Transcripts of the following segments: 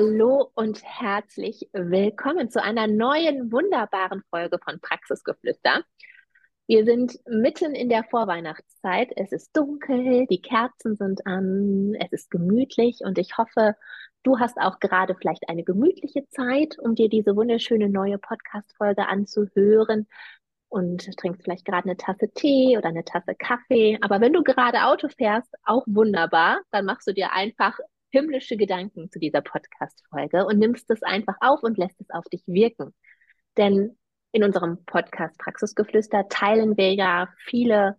Hallo und herzlich willkommen zu einer neuen wunderbaren Folge von Praxisgeflüster. Wir sind mitten in der Vorweihnachtszeit. Es ist dunkel, die Kerzen sind an, es ist gemütlich und ich hoffe, du hast auch gerade vielleicht eine gemütliche Zeit, um dir diese wunderschöne neue Podcast-Folge anzuhören und trinkst vielleicht gerade eine Tasse Tee oder eine Tasse Kaffee. Aber wenn du gerade Auto fährst, auch wunderbar, dann machst du dir einfach himmlische Gedanken zu dieser Podcast-Folge und nimmst es einfach auf und lässt es auf dich wirken. Denn in unserem Podcast Praxisgeflüster teilen wir ja viele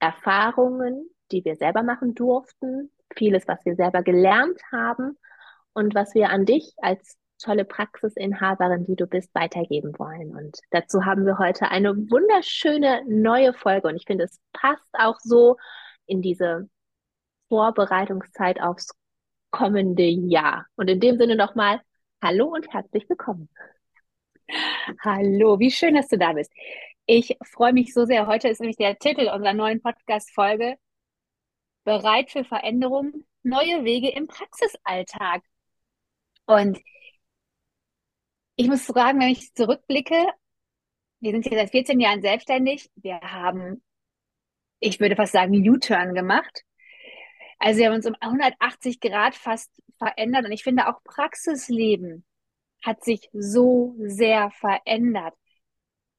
Erfahrungen, die wir selber machen durften, vieles, was wir selber gelernt haben und was wir an dich als tolle Praxisinhaberin, die du bist, weitergeben wollen. Und dazu haben wir heute eine wunderschöne neue Folge und ich finde, es passt auch so in diese Vorbereitungszeit aufs kommende Jahr. Und in dem Sinne nochmal Hallo und herzlich willkommen. Hallo, wie schön, dass du da bist. Ich freue mich so sehr. Heute ist nämlich der Titel unserer neuen Podcast-Folge Bereit für Veränderung, neue Wege im Praxisalltag. Und ich muss sagen, wenn ich zurückblicke, wir sind hier seit 14 Jahren selbstständig. Wir haben, ich würde fast sagen, U-Turn gemacht. Also wir haben uns um 180 Grad fast verändert und ich finde auch Praxisleben hat sich so sehr verändert.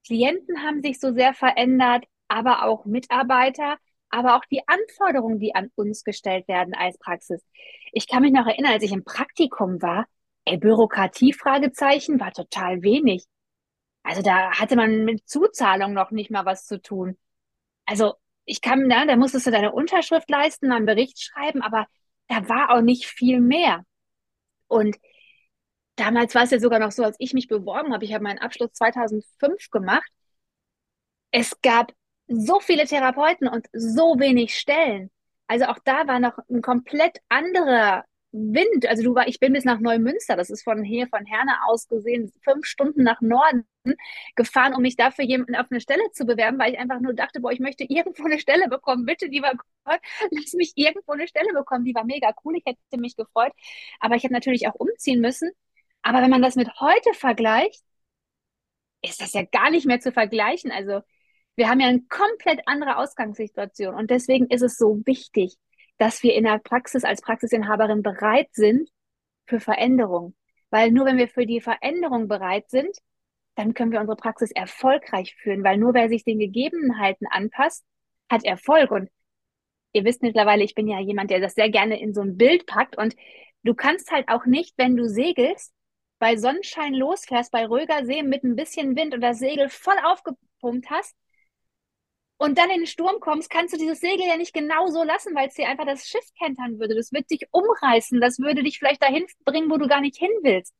Klienten haben sich so sehr verändert, aber auch Mitarbeiter, aber auch die Anforderungen, die an uns gestellt werden als Praxis. Ich kann mich noch erinnern, als ich im Praktikum war, ey, Bürokratie, Fragezeichen, war total wenig. Also da hatte man mit Zuzahlung noch nicht mal was zu tun. Also ich kam da, da musstest du deine Unterschrift leisten, einen Bericht schreiben, aber da war auch nicht viel mehr. Und damals war es ja sogar noch so, als ich mich beworben habe, ich habe meinen Abschluss 2005 gemacht. Es gab so viele Therapeuten und so wenig Stellen. Also auch da war noch ein komplett anderer Wind. Also du war, ich bin bis nach Neumünster, das ist von hier von Herne aus gesehen, fünf Stunden nach Norden gefahren, um mich dafür jemanden auf eine Stelle zu bewerben, weil ich einfach nur dachte, boah, ich möchte irgendwo eine Stelle bekommen. Bitte, lieber Gott, lass mich irgendwo eine Stelle bekommen. Die war mega cool, ich hätte mich gefreut. Aber ich habe natürlich auch umziehen müssen. Aber wenn man das mit heute vergleicht, ist das ja gar nicht mehr zu vergleichen. Also wir haben ja eine komplett andere Ausgangssituation. Und deswegen ist es so wichtig, dass wir in der Praxis als Praxisinhaberin bereit sind für Veränderung. Weil nur wenn wir für die Veränderung bereit sind, dann können wir unsere Praxis erfolgreich führen, weil nur wer sich den Gegebenheiten anpasst, hat Erfolg. Und ihr wisst mittlerweile, ich bin ja jemand, der das sehr gerne in so ein Bild packt. Und du kannst halt auch nicht, wenn du segelst, bei Sonnenschein losfährst, bei ruhiger See mit ein bisschen Wind und das Segel voll aufgepumpt hast, und dann in den Sturm kommst, kannst du dieses Segel ja nicht genau so lassen, weil es dir einfach das Schiff kentern würde. Das wird dich umreißen. Das würde dich vielleicht dahin bringen, wo du gar nicht hin willst.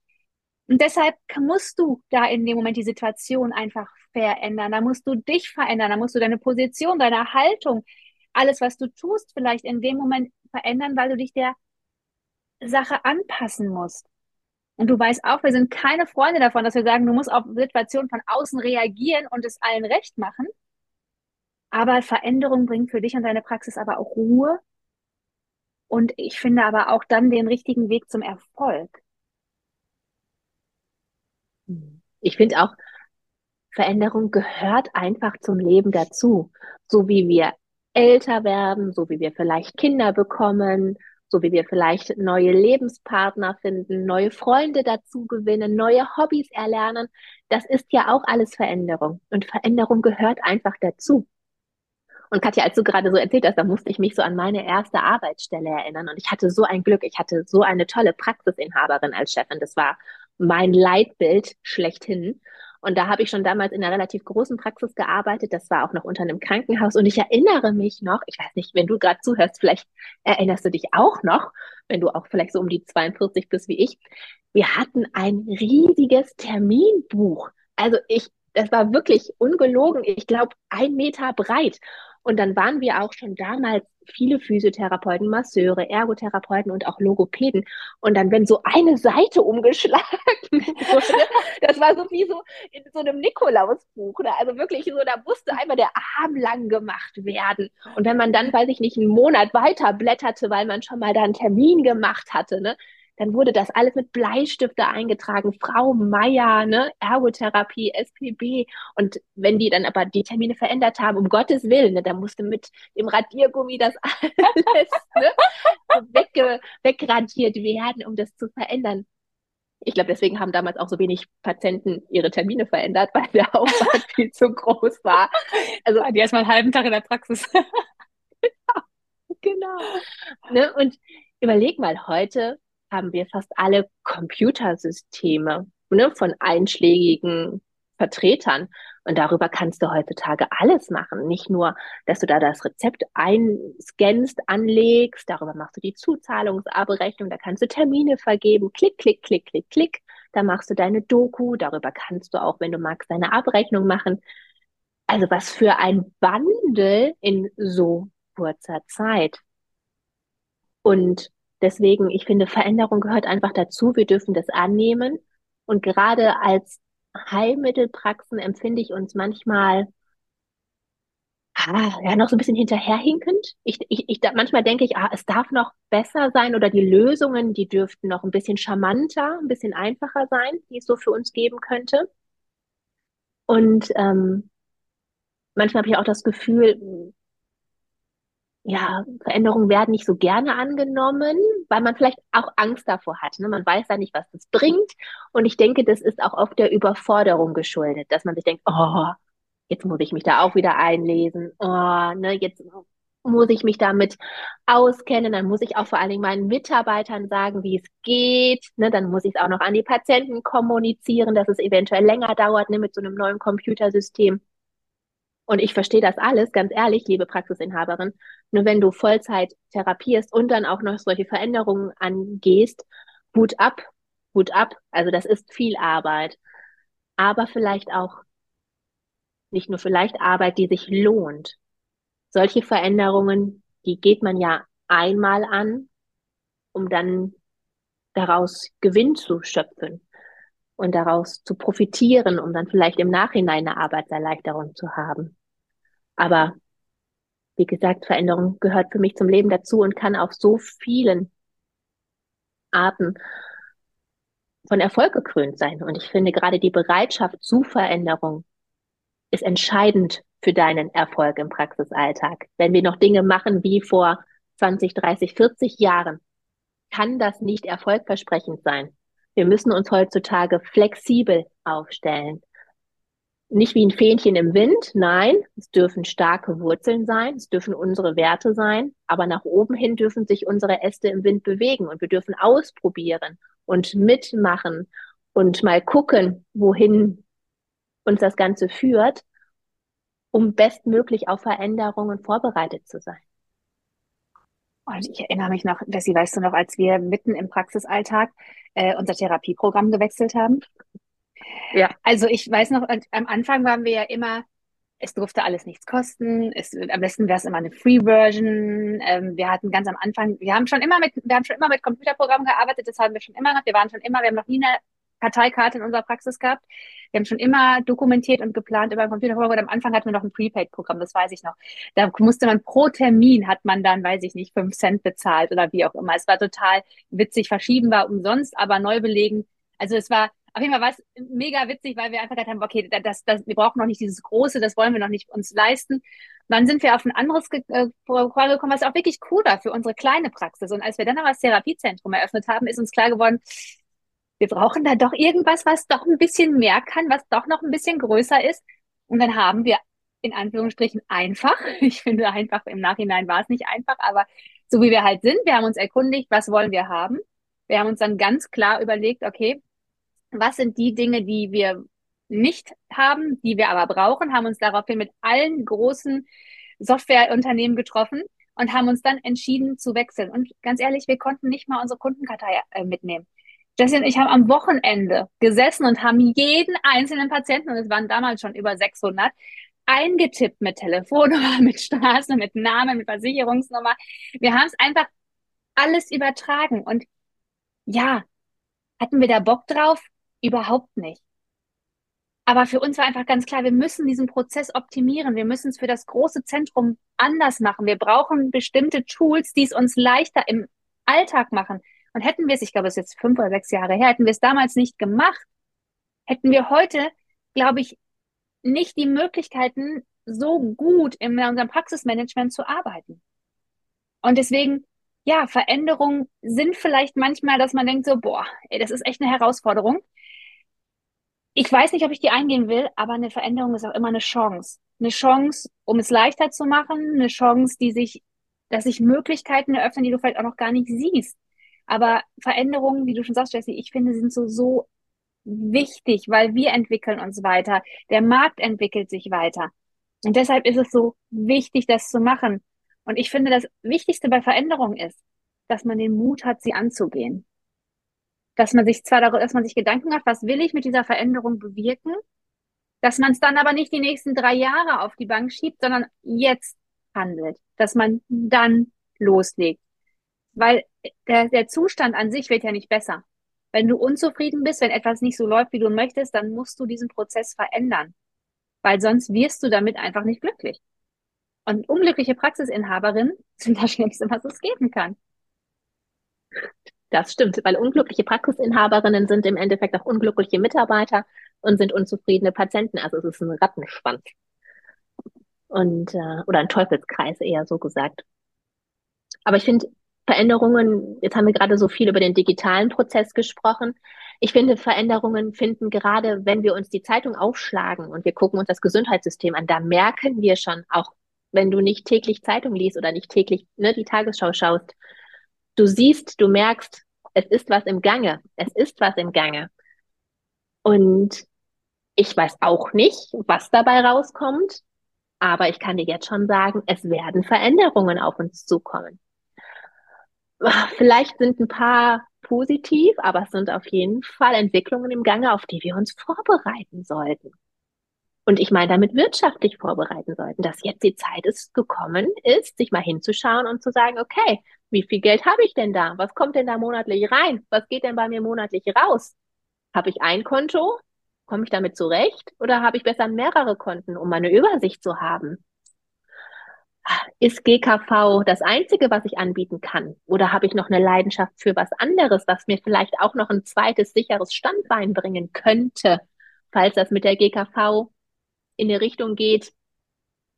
Und deshalb musst du da in dem Moment die Situation einfach verändern. Da musst du dich verändern. Da musst du deine Position, deine Haltung, alles, was du tust, vielleicht in dem Moment verändern, weil du dich der Sache anpassen musst. Und du weißt auch, wir sind keine Freunde davon, dass wir sagen, du musst auf Situationen von außen reagieren und es allen recht machen. Aber Veränderung bringt für dich und deine Praxis aber auch Ruhe. Und ich finde aber auch dann den richtigen Weg zum Erfolg. Ich finde auch, Veränderung gehört einfach zum Leben dazu. So wie wir älter werden, so wie wir vielleicht Kinder bekommen, so wie wir vielleicht neue Lebenspartner finden, neue Freunde dazu gewinnen, neue Hobbys erlernen. Das ist ja auch alles Veränderung. Und Veränderung gehört einfach dazu. Und Katja, als du gerade so erzählt hast, da musste ich mich so an meine erste Arbeitsstelle erinnern. Und ich hatte so ein Glück. Ich hatte so eine tolle Praxisinhaberin als Chefin. Das war mein Leitbild schlechthin. Und da habe ich schon damals in einer relativ großen Praxis gearbeitet. Das war auch noch unter einem Krankenhaus. Und ich erinnere mich noch, ich weiß nicht, wenn du gerade zuhörst, vielleicht erinnerst du dich auch noch, wenn du auch vielleicht so um die 42 bist wie ich. Wir hatten ein riesiges Terminbuch. Also ich, das war wirklich ungelogen. Ich glaube, ein Meter breit. Und dann waren wir auch schon damals viele Physiotherapeuten, Masseure, Ergotherapeuten und auch Logopäden. Und dann, wenn so eine Seite umgeschlagen wurde, das war so wie so in so einem Nikolausbuch. Ne? Also wirklich so, da musste einmal der Arm lang gemacht werden. Und wenn man dann, weiß ich nicht, einen Monat weiter blätterte, weil man schon mal da einen Termin gemacht hatte, ne, dann wurde das alles mit Bleistifte eingetragen. Frau Meier, ne, Ergotherapie, SPB. Und wenn die dann aber die Termine verändert haben, um Gottes Willen, ne, dann musste mit dem Radiergummi das alles ne, wegge wegradiert werden, um das zu verändern. Ich glaube, deswegen haben damals auch so wenig Patienten ihre Termine verändert, weil der Aufwand viel zu groß war. Also die erstmal einen halben Tag in der Praxis. genau. Ne? Und überleg mal, heute haben wir fast alle Computersysteme ne, von einschlägigen Vertretern. Und darüber kannst du heutzutage alles machen. Nicht nur, dass du da das Rezept einscannst, anlegst, darüber machst du die Zuzahlungsabrechnung, da kannst du Termine vergeben, klick, klick, klick, klick, klick. Da machst du deine Doku, darüber kannst du auch, wenn du magst, deine Abrechnung machen. Also was für ein Wandel in so kurzer Zeit. Und Deswegen, ich finde, Veränderung gehört einfach dazu. Wir dürfen das annehmen. Und gerade als Heilmittelpraxen empfinde ich uns manchmal ah, ja noch so ein bisschen hinterherhinkend. Ich, ich, ich manchmal denke ich, ah, es darf noch besser sein oder die Lösungen, die dürften noch ein bisschen charmanter, ein bisschen einfacher sein, die es so für uns geben könnte. Und ähm, manchmal habe ich auch das Gefühl, ja, Veränderungen werden nicht so gerne angenommen, weil man vielleicht auch Angst davor hat. Ne? Man weiß ja nicht, was das bringt. Und ich denke, das ist auch oft der Überforderung geschuldet, dass man sich denkt, oh, jetzt muss ich mich da auch wieder einlesen. Oh, ne, jetzt muss ich mich damit auskennen. Dann muss ich auch vor allen Dingen meinen Mitarbeitern sagen, wie es geht. Ne, dann muss ich es auch noch an die Patienten kommunizieren, dass es eventuell länger dauert ne, mit so einem neuen Computersystem. Und ich verstehe das alles, ganz ehrlich, liebe Praxisinhaberin. Nur wenn du Vollzeit therapierst und dann auch noch solche Veränderungen angehst, Hut ab, Hut ab. Also das ist viel Arbeit. Aber vielleicht auch, nicht nur vielleicht Arbeit, die sich lohnt. Solche Veränderungen, die geht man ja einmal an, um dann daraus Gewinn zu schöpfen und daraus zu profitieren, um dann vielleicht im Nachhinein eine Arbeitserleichterung zu haben. Aber wie gesagt, Veränderung gehört für mich zum Leben dazu und kann auf so vielen Arten von Erfolg gekrönt sein. Und ich finde gerade die Bereitschaft zu Veränderung ist entscheidend für deinen Erfolg im Praxisalltag. Wenn wir noch Dinge machen wie vor 20, 30, 40 Jahren, kann das nicht erfolgversprechend sein. Wir müssen uns heutzutage flexibel aufstellen. Nicht wie ein Fähnchen im Wind, nein, es dürfen starke Wurzeln sein, es dürfen unsere Werte sein, aber nach oben hin dürfen sich unsere Äste im Wind bewegen und wir dürfen ausprobieren und mitmachen und mal gucken, wohin uns das Ganze führt, um bestmöglich auf Veränderungen vorbereitet zu sein. Und ich erinnere mich noch, Jessie, weißt du noch, als wir mitten im Praxisalltag äh, unser Therapieprogramm gewechselt haben? Ja. Also ich weiß noch, am Anfang waren wir ja immer, es durfte alles nichts kosten. Es, am besten wäre es immer eine Free-Version. Ähm, wir hatten ganz am Anfang, wir haben schon immer mit, wir haben schon immer mit Computerprogrammen gearbeitet, das haben wir schon immer noch. Wir waren schon immer, wir haben noch nie eine Karteikarte in unserer Praxis gehabt. Wir haben schon immer dokumentiert und geplant über ein Computerprogramm. Und am Anfang hatten wir noch ein Prepaid-Programm, das weiß ich noch. Da musste man pro Termin hat man dann, weiß ich nicht, fünf Cent bezahlt oder wie auch immer. Es war total witzig. Verschieben war umsonst, aber neu belegen. Also es war, auf jeden Fall war es mega witzig, weil wir einfach gedacht haben, okay, das, das, wir brauchen noch nicht dieses Große, das wollen wir noch nicht uns leisten. Dann sind wir auf ein anderes äh, Programm gekommen, was auch wirklich cool war für unsere kleine Praxis. Und als wir dann aber das Therapiezentrum eröffnet haben, ist uns klar geworden, wir brauchen da doch irgendwas, was doch ein bisschen mehr kann, was doch noch ein bisschen größer ist. Und dann haben wir in Anführungsstrichen einfach, ich finde einfach im Nachhinein war es nicht einfach, aber so wie wir halt sind, wir haben uns erkundigt, was wollen wir haben. Wir haben uns dann ganz klar überlegt, okay, was sind die Dinge, die wir nicht haben, die wir aber brauchen, haben uns daraufhin mit allen großen Softwareunternehmen getroffen und haben uns dann entschieden zu wechseln. Und ganz ehrlich, wir konnten nicht mal unsere Kundenkartei äh, mitnehmen. Jessie und ich haben am Wochenende gesessen und haben jeden einzelnen Patienten, und es waren damals schon über 600, eingetippt mit Telefonnummer, mit Straße, mit Namen, mit Versicherungsnummer. Wir haben es einfach alles übertragen. Und ja, hatten wir da Bock drauf? Überhaupt nicht. Aber für uns war einfach ganz klar, wir müssen diesen Prozess optimieren. Wir müssen es für das große Zentrum anders machen. Wir brauchen bestimmte Tools, die es uns leichter im Alltag machen. Und hätten wir es, ich glaube, es ist jetzt fünf oder sechs Jahre her, hätten wir es damals nicht gemacht, hätten wir heute, glaube ich, nicht die Möglichkeiten, so gut in unserem Praxismanagement zu arbeiten. Und deswegen, ja, Veränderungen sind vielleicht manchmal, dass man denkt so, boah, ey, das ist echt eine Herausforderung. Ich weiß nicht, ob ich die eingehen will, aber eine Veränderung ist auch immer eine Chance. Eine Chance, um es leichter zu machen, eine Chance, die sich, dass sich Möglichkeiten eröffnen, die du vielleicht auch noch gar nicht siehst. Aber Veränderungen, wie du schon sagst, Jessie, ich finde, sind so, so wichtig, weil wir entwickeln uns weiter. Der Markt entwickelt sich weiter. Und deshalb ist es so wichtig, das zu machen. Und ich finde, das Wichtigste bei Veränderungen ist, dass man den Mut hat, sie anzugehen dass man sich zwar darüber, dass man sich Gedanken macht, was will ich mit dieser Veränderung bewirken, dass man es dann aber nicht die nächsten drei Jahre auf die Bank schiebt, sondern jetzt handelt, dass man dann loslegt. Weil der, der Zustand an sich wird ja nicht besser. Wenn du unzufrieden bist, wenn etwas nicht so läuft, wie du möchtest, dann musst du diesen Prozess verändern. Weil sonst wirst du damit einfach nicht glücklich. Und unglückliche Praxisinhaberinnen sind das Schlimmste, was es geben kann. Das stimmt, weil unglückliche Praxisinhaberinnen sind im Endeffekt auch unglückliche Mitarbeiter und sind unzufriedene Patienten. Also es ist ein Rattenschwanz. Und, äh, oder ein Teufelskreis eher so gesagt. Aber ich finde Veränderungen, jetzt haben wir gerade so viel über den digitalen Prozess gesprochen. Ich finde, Veränderungen finden gerade, wenn wir uns die Zeitung aufschlagen und wir gucken uns das Gesundheitssystem an, da merken wir schon, auch wenn du nicht täglich Zeitung liest oder nicht täglich ne, die Tagesschau schaust, du siehst, du merkst, es ist was im Gange. Es ist was im Gange. Und ich weiß auch nicht, was dabei rauskommt, aber ich kann dir jetzt schon sagen, es werden Veränderungen auf uns zukommen. Vielleicht sind ein paar positiv, aber es sind auf jeden Fall Entwicklungen im Gange, auf die wir uns vorbereiten sollten. Und ich meine damit wirtschaftlich vorbereiten sollten, dass jetzt die Zeit ist gekommen ist, sich mal hinzuschauen und zu sagen, okay, wie viel Geld habe ich denn da? Was kommt denn da monatlich rein? Was geht denn bei mir monatlich raus? Habe ich ein Konto? Komme ich damit zurecht? Oder habe ich besser mehrere Konten, um eine Übersicht zu haben? Ist GKV das Einzige, was ich anbieten kann? Oder habe ich noch eine Leidenschaft für was anderes, was mir vielleicht auch noch ein zweites sicheres Standbein bringen könnte, falls das mit der GKV in eine Richtung geht,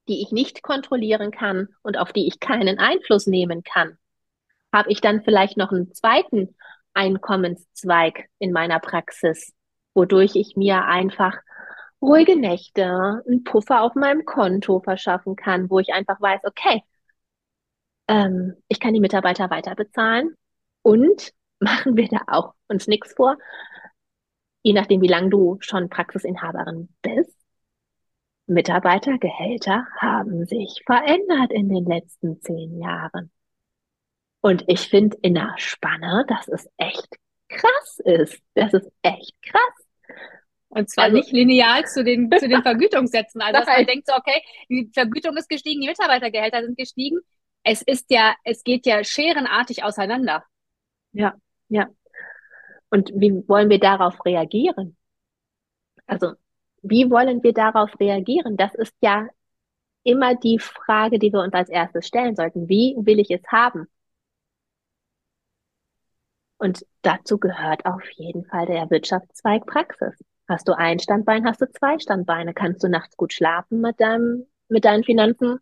die ich nicht kontrollieren kann und auf die ich keinen Einfluss nehmen kann? habe ich dann vielleicht noch einen zweiten Einkommenszweig in meiner Praxis, wodurch ich mir einfach ruhige Nächte, einen Puffer auf meinem Konto verschaffen kann, wo ich einfach weiß, okay, ähm, ich kann die Mitarbeiter weiter bezahlen und machen wir da auch uns nichts vor, je nachdem, wie lange du schon Praxisinhaberin bist. Mitarbeitergehälter haben sich verändert in den letzten zehn Jahren. Und ich finde in der Spanne, dass es echt krass ist. Das ist echt krass. Und zwar also, nicht lineal zu den, zu den Vergütungssätzen. Also, dass man denkt so, okay, die Vergütung ist gestiegen, die Mitarbeitergehälter sind gestiegen. Es ist ja, es geht ja scherenartig auseinander. Ja, ja. Und wie wollen wir darauf reagieren? Also, wie wollen wir darauf reagieren? Das ist ja immer die Frage, die wir uns als erstes stellen sollten. Wie will ich es haben? Und dazu gehört auf jeden Fall der Wirtschaftszweig Praxis. Hast du ein Standbein, hast du zwei Standbeine. Kannst du nachts gut schlafen mit deinem, mit deinen Finanzen?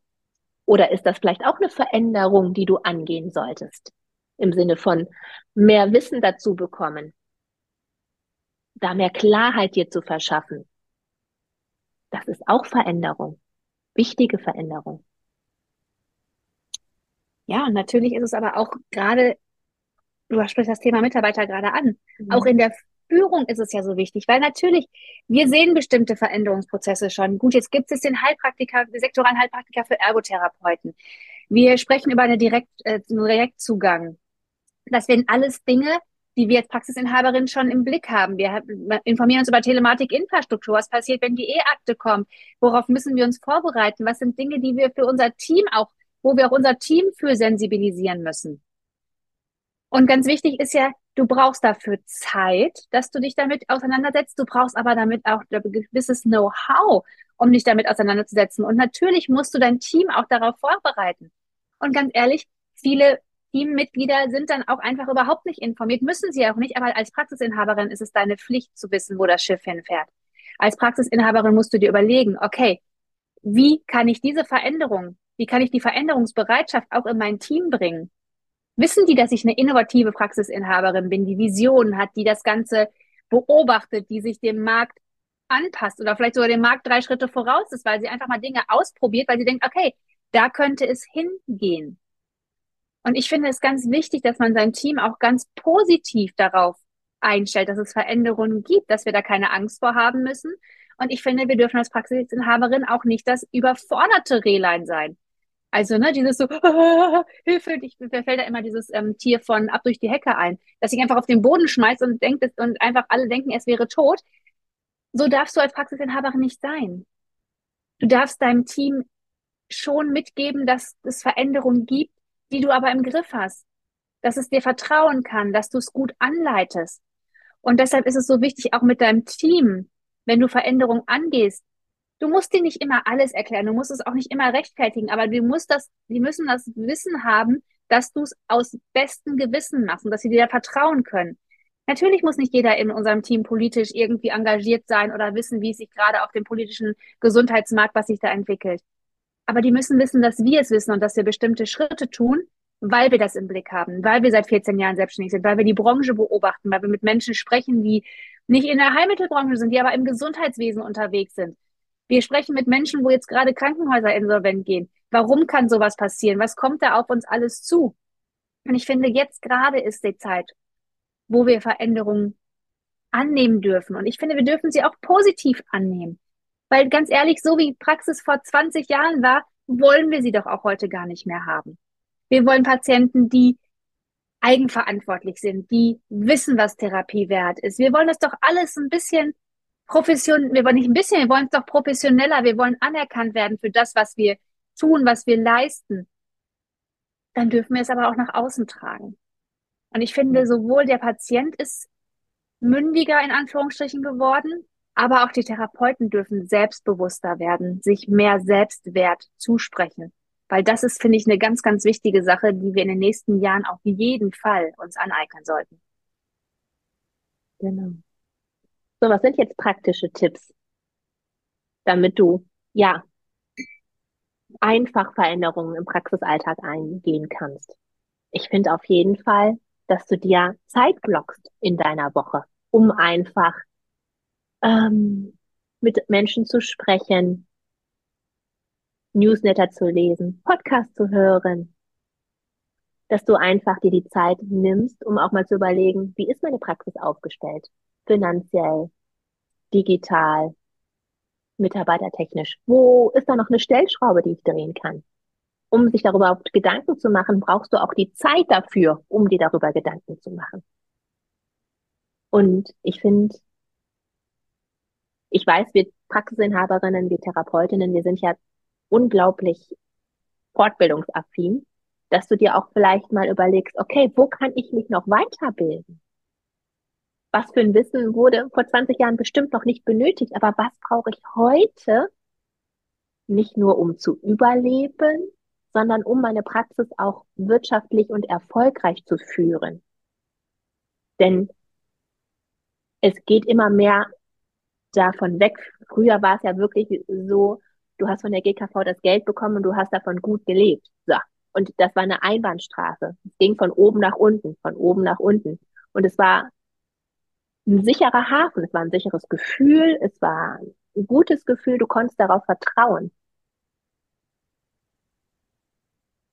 Oder ist das vielleicht auch eine Veränderung, die du angehen solltest? Im Sinne von mehr Wissen dazu bekommen, da mehr Klarheit dir zu verschaffen. Das ist auch Veränderung. Wichtige Veränderung. Ja, natürlich ist es aber auch gerade du sprichst das Thema Mitarbeiter gerade an. Mhm. Auch in der Führung ist es ja so wichtig, weil natürlich, wir sehen bestimmte Veränderungsprozesse schon. Gut, jetzt gibt es den Heilpraktiker, den sektoralen Heilpraktiker für Ergotherapeuten. Wir sprechen über eine Direkt, äh, einen Direktzugang. Das sind alles Dinge, die wir als Praxisinhaberin schon im Blick haben. Wir informieren uns über Telematikinfrastruktur. Was passiert, wenn die E-Akte kommt? Worauf müssen wir uns vorbereiten? Was sind Dinge, die wir für unser Team auch, wo wir auch unser Team für sensibilisieren müssen? Und ganz wichtig ist ja, du brauchst dafür Zeit, dass du dich damit auseinandersetzt. Du brauchst aber damit auch ein gewisses Know-how, um dich damit auseinanderzusetzen. Und natürlich musst du dein Team auch darauf vorbereiten. Und ganz ehrlich, viele Teammitglieder sind dann auch einfach überhaupt nicht informiert, müssen sie auch nicht, aber als Praxisinhaberin ist es deine Pflicht zu wissen, wo das Schiff hinfährt. Als Praxisinhaberin musst du dir überlegen, okay, wie kann ich diese Veränderung, wie kann ich die Veränderungsbereitschaft auch in mein Team bringen? Wissen die, dass ich eine innovative Praxisinhaberin bin, die Visionen hat, die das Ganze beobachtet, die sich dem Markt anpasst oder vielleicht sogar dem Markt drei Schritte voraus ist, weil sie einfach mal Dinge ausprobiert, weil sie denkt, okay, da könnte es hingehen. Und ich finde es ganz wichtig, dass man sein Team auch ganz positiv darauf einstellt, dass es Veränderungen gibt, dass wir da keine Angst vor haben müssen. Und ich finde, wir dürfen als Praxisinhaberin auch nicht das überforderte Rehlein sein. Also, ne, dieses so, ah, Hilfe, ich, mir fällt da immer dieses ähm, Tier von ab durch die Hecke ein, dass ich einfach auf den Boden schmeiße und denkt und einfach alle denken, es wäre tot. So darfst du als Praxisinhaberin nicht sein. Du darfst deinem Team schon mitgeben, dass es Veränderungen gibt, die du aber im Griff hast, dass es dir vertrauen kann, dass du es gut anleitest. Und deshalb ist es so wichtig, auch mit deinem Team, wenn du Veränderungen angehst, du musst dir nicht immer alles erklären, du musst es auch nicht immer rechtfertigen, aber du musst das, die müssen das Wissen haben, dass du es aus bestem Gewissen machst und dass sie dir da vertrauen können. Natürlich muss nicht jeder in unserem Team politisch irgendwie engagiert sein oder wissen, wie es sich gerade auf dem politischen Gesundheitsmarkt, was sich da entwickelt. Aber die müssen wissen, dass wir es wissen und dass wir bestimmte Schritte tun, weil wir das im Blick haben, weil wir seit 14 Jahren selbstständig sind, weil wir die Branche beobachten, weil wir mit Menschen sprechen, die nicht in der Heilmittelbranche sind, die aber im Gesundheitswesen unterwegs sind. Wir sprechen mit Menschen, wo jetzt gerade Krankenhäuser insolvent gehen. Warum kann sowas passieren? Was kommt da auf uns alles zu? Und ich finde, jetzt gerade ist die Zeit, wo wir Veränderungen annehmen dürfen. Und ich finde, wir dürfen sie auch positiv annehmen. Weil ganz ehrlich, so wie Praxis vor 20 Jahren war, wollen wir sie doch auch heute gar nicht mehr haben. Wir wollen Patienten, die eigenverantwortlich sind, die wissen, was Therapie wert ist. Wir wollen das doch alles ein bisschen professionell, wir wollen nicht ein bisschen, wir wollen es doch professioneller, wir wollen anerkannt werden für das, was wir tun, was wir leisten. Dann dürfen wir es aber auch nach außen tragen. Und ich finde, sowohl der Patient ist mündiger in Anführungsstrichen geworden, aber auch die Therapeuten dürfen selbstbewusster werden, sich mehr Selbstwert zusprechen. Weil das ist, finde ich, eine ganz, ganz wichtige Sache, die wir in den nächsten Jahren auf jeden Fall uns aneignen sollten. Genau. So, was sind jetzt praktische Tipps, damit du, ja, einfach Veränderungen im Praxisalltag eingehen kannst? Ich finde auf jeden Fall, dass du dir Zeit blockst in deiner Woche, um einfach ähm, mit Menschen zu sprechen, Newsletter zu lesen, Podcast zu hören, dass du einfach dir die Zeit nimmst, um auch mal zu überlegen, wie ist meine Praxis aufgestellt? Finanziell, digital, mitarbeitertechnisch. Wo ist da noch eine Stellschraube, die ich drehen kann? Um sich darüber Gedanken zu machen, brauchst du auch die Zeit dafür, um dir darüber Gedanken zu machen. Und ich finde, ich weiß, wir Praxisinhaberinnen, wir Therapeutinnen, wir sind ja unglaublich fortbildungsaffin, dass du dir auch vielleicht mal überlegst, okay, wo kann ich mich noch weiterbilden? Was für ein Wissen wurde vor 20 Jahren bestimmt noch nicht benötigt, aber was brauche ich heute nicht nur um zu überleben, sondern um meine Praxis auch wirtschaftlich und erfolgreich zu führen? Denn es geht immer mehr davon weg. Früher war es ja wirklich so, du hast von der GKV das Geld bekommen und du hast davon gut gelebt. So. Und das war eine Einbahnstraße. Es ging von oben nach unten, von oben nach unten. Und es war ein sicherer Hafen, es war ein sicheres Gefühl, es war ein gutes Gefühl, du konntest darauf vertrauen.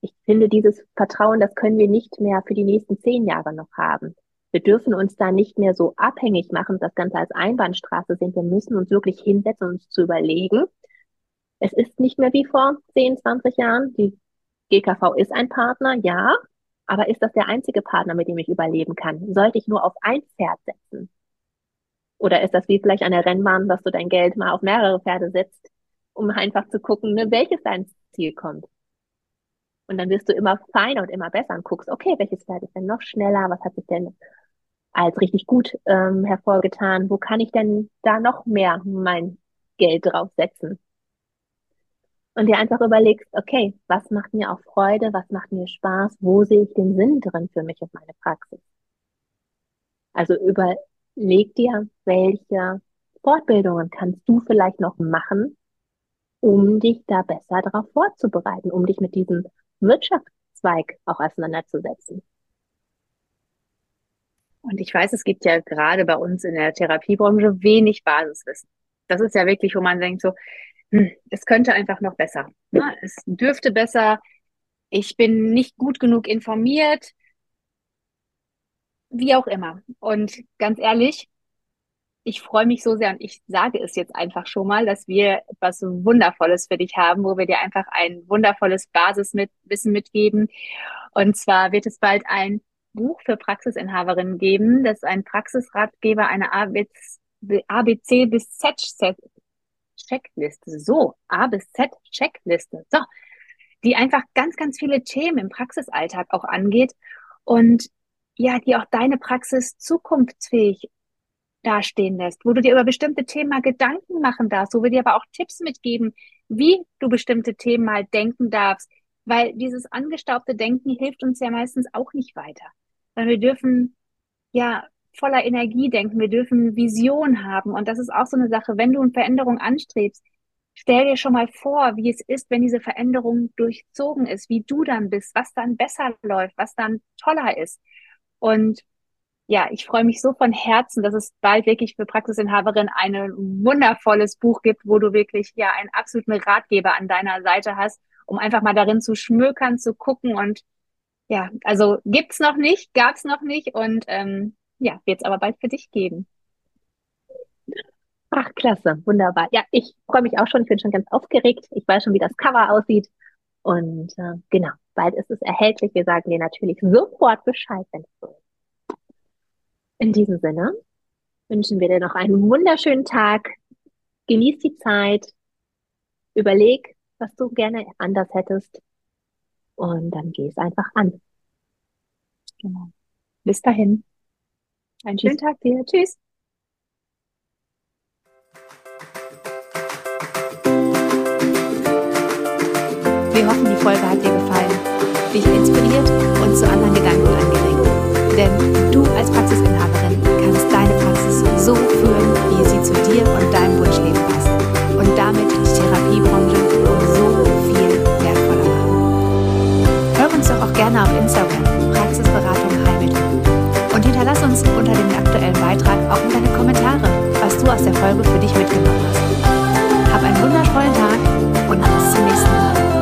Ich finde, dieses Vertrauen, das können wir nicht mehr für die nächsten zehn Jahre noch haben. Wir dürfen uns da nicht mehr so abhängig machen, das Ganze als Einbahnstraße sehen. Wir müssen uns wirklich hinsetzen uns zu überlegen. Es ist nicht mehr wie vor 10, 20 Jahren. Die GKV ist ein Partner, ja, aber ist das der einzige Partner, mit dem ich überleben kann? Sollte ich nur auf ein Pferd setzen? Oder ist das wie vielleicht an der Rennbahn, dass du dein Geld mal auf mehrere Pferde setzt, um einfach zu gucken, ne, welches dein Ziel kommt? Und dann wirst du immer feiner und immer besser und guckst, okay, welches Pferd ist denn noch schneller? Was hat sich denn als richtig gut ähm, hervorgetan? Wo kann ich denn da noch mehr mein Geld draufsetzen? Und dir einfach überlegst, okay, was macht mir auch Freude, was macht mir Spaß, wo sehe ich den Sinn drin für mich und meine Praxis? Also überleg dir, welche Fortbildungen kannst du vielleicht noch machen, um dich da besser darauf vorzubereiten, um dich mit diesem Wirtschaftszweig auch auseinanderzusetzen. Und ich weiß, es gibt ja gerade bei uns in der Therapiebranche wenig Basiswissen. Das ist ja wirklich, wo man denkt so, hm, es könnte einfach noch besser. Ne? Es dürfte besser. Ich bin nicht gut genug informiert. Wie auch immer. Und ganz ehrlich, ich freue mich so sehr und ich sage es jetzt einfach schon mal, dass wir etwas Wundervolles für dich haben, wo wir dir einfach ein wundervolles Basiswissen mitgeben. Und zwar wird es bald ein Buch für Praxisinhaberinnen geben. Das ein Praxisratgeber, eine ABC bis Z Checkliste. So, A bis Z Checkliste. So, die einfach ganz, ganz viele Themen im Praxisalltag auch angeht und ja, die auch deine Praxis zukunftsfähig dastehen lässt, wo du dir über bestimmte Themen mal Gedanken machen darfst, wo wir dir aber auch Tipps mitgeben, wie du bestimmte Themen mal denken darfst, weil dieses angestaubte Denken hilft uns ja meistens auch nicht weiter. Weil wir dürfen ja voller Energie denken, wir dürfen Vision haben. Und das ist auch so eine Sache, wenn du eine Veränderung anstrebst, stell dir schon mal vor, wie es ist, wenn diese Veränderung durchzogen ist, wie du dann bist, was dann besser läuft, was dann toller ist. Und ja, ich freue mich so von Herzen, dass es bald wirklich für Praxisinhaberin ein wundervolles Buch gibt, wo du wirklich ja einen absoluten Ratgeber an deiner Seite hast, um einfach mal darin zu schmökern, zu gucken und ja, also gibt's noch nicht, gab's noch nicht und ähm, ja, wird's aber bald für dich geben. Ach, klasse, wunderbar. Ja, ich freue mich auch schon, ich bin schon ganz aufgeregt. Ich weiß schon, wie das Cover aussieht. Und äh, genau, bald ist es erhältlich. Wir sagen dir natürlich sofort Bescheid, wenn es so ist. In diesem Sinne wünschen wir dir noch einen wunderschönen Tag. Genieß die Zeit. Überleg, was du gerne anders hättest. Und dann geh es einfach an. Genau. Bis dahin. Einen schönen Tag dir. Tschüss. Wir hoffen, die Folge hat dir gefallen, dich inspiriert und zu anderen Gedanken angeregt. Denn du als Praxisinhaberin kannst deine Praxis so führen, wie sie zu dir und deinem Wunschleben passt. Kommentare, was du aus der Folge für dich mitgenommen hast. Hab einen wundervollen Tag und bis zum nächsten Mal.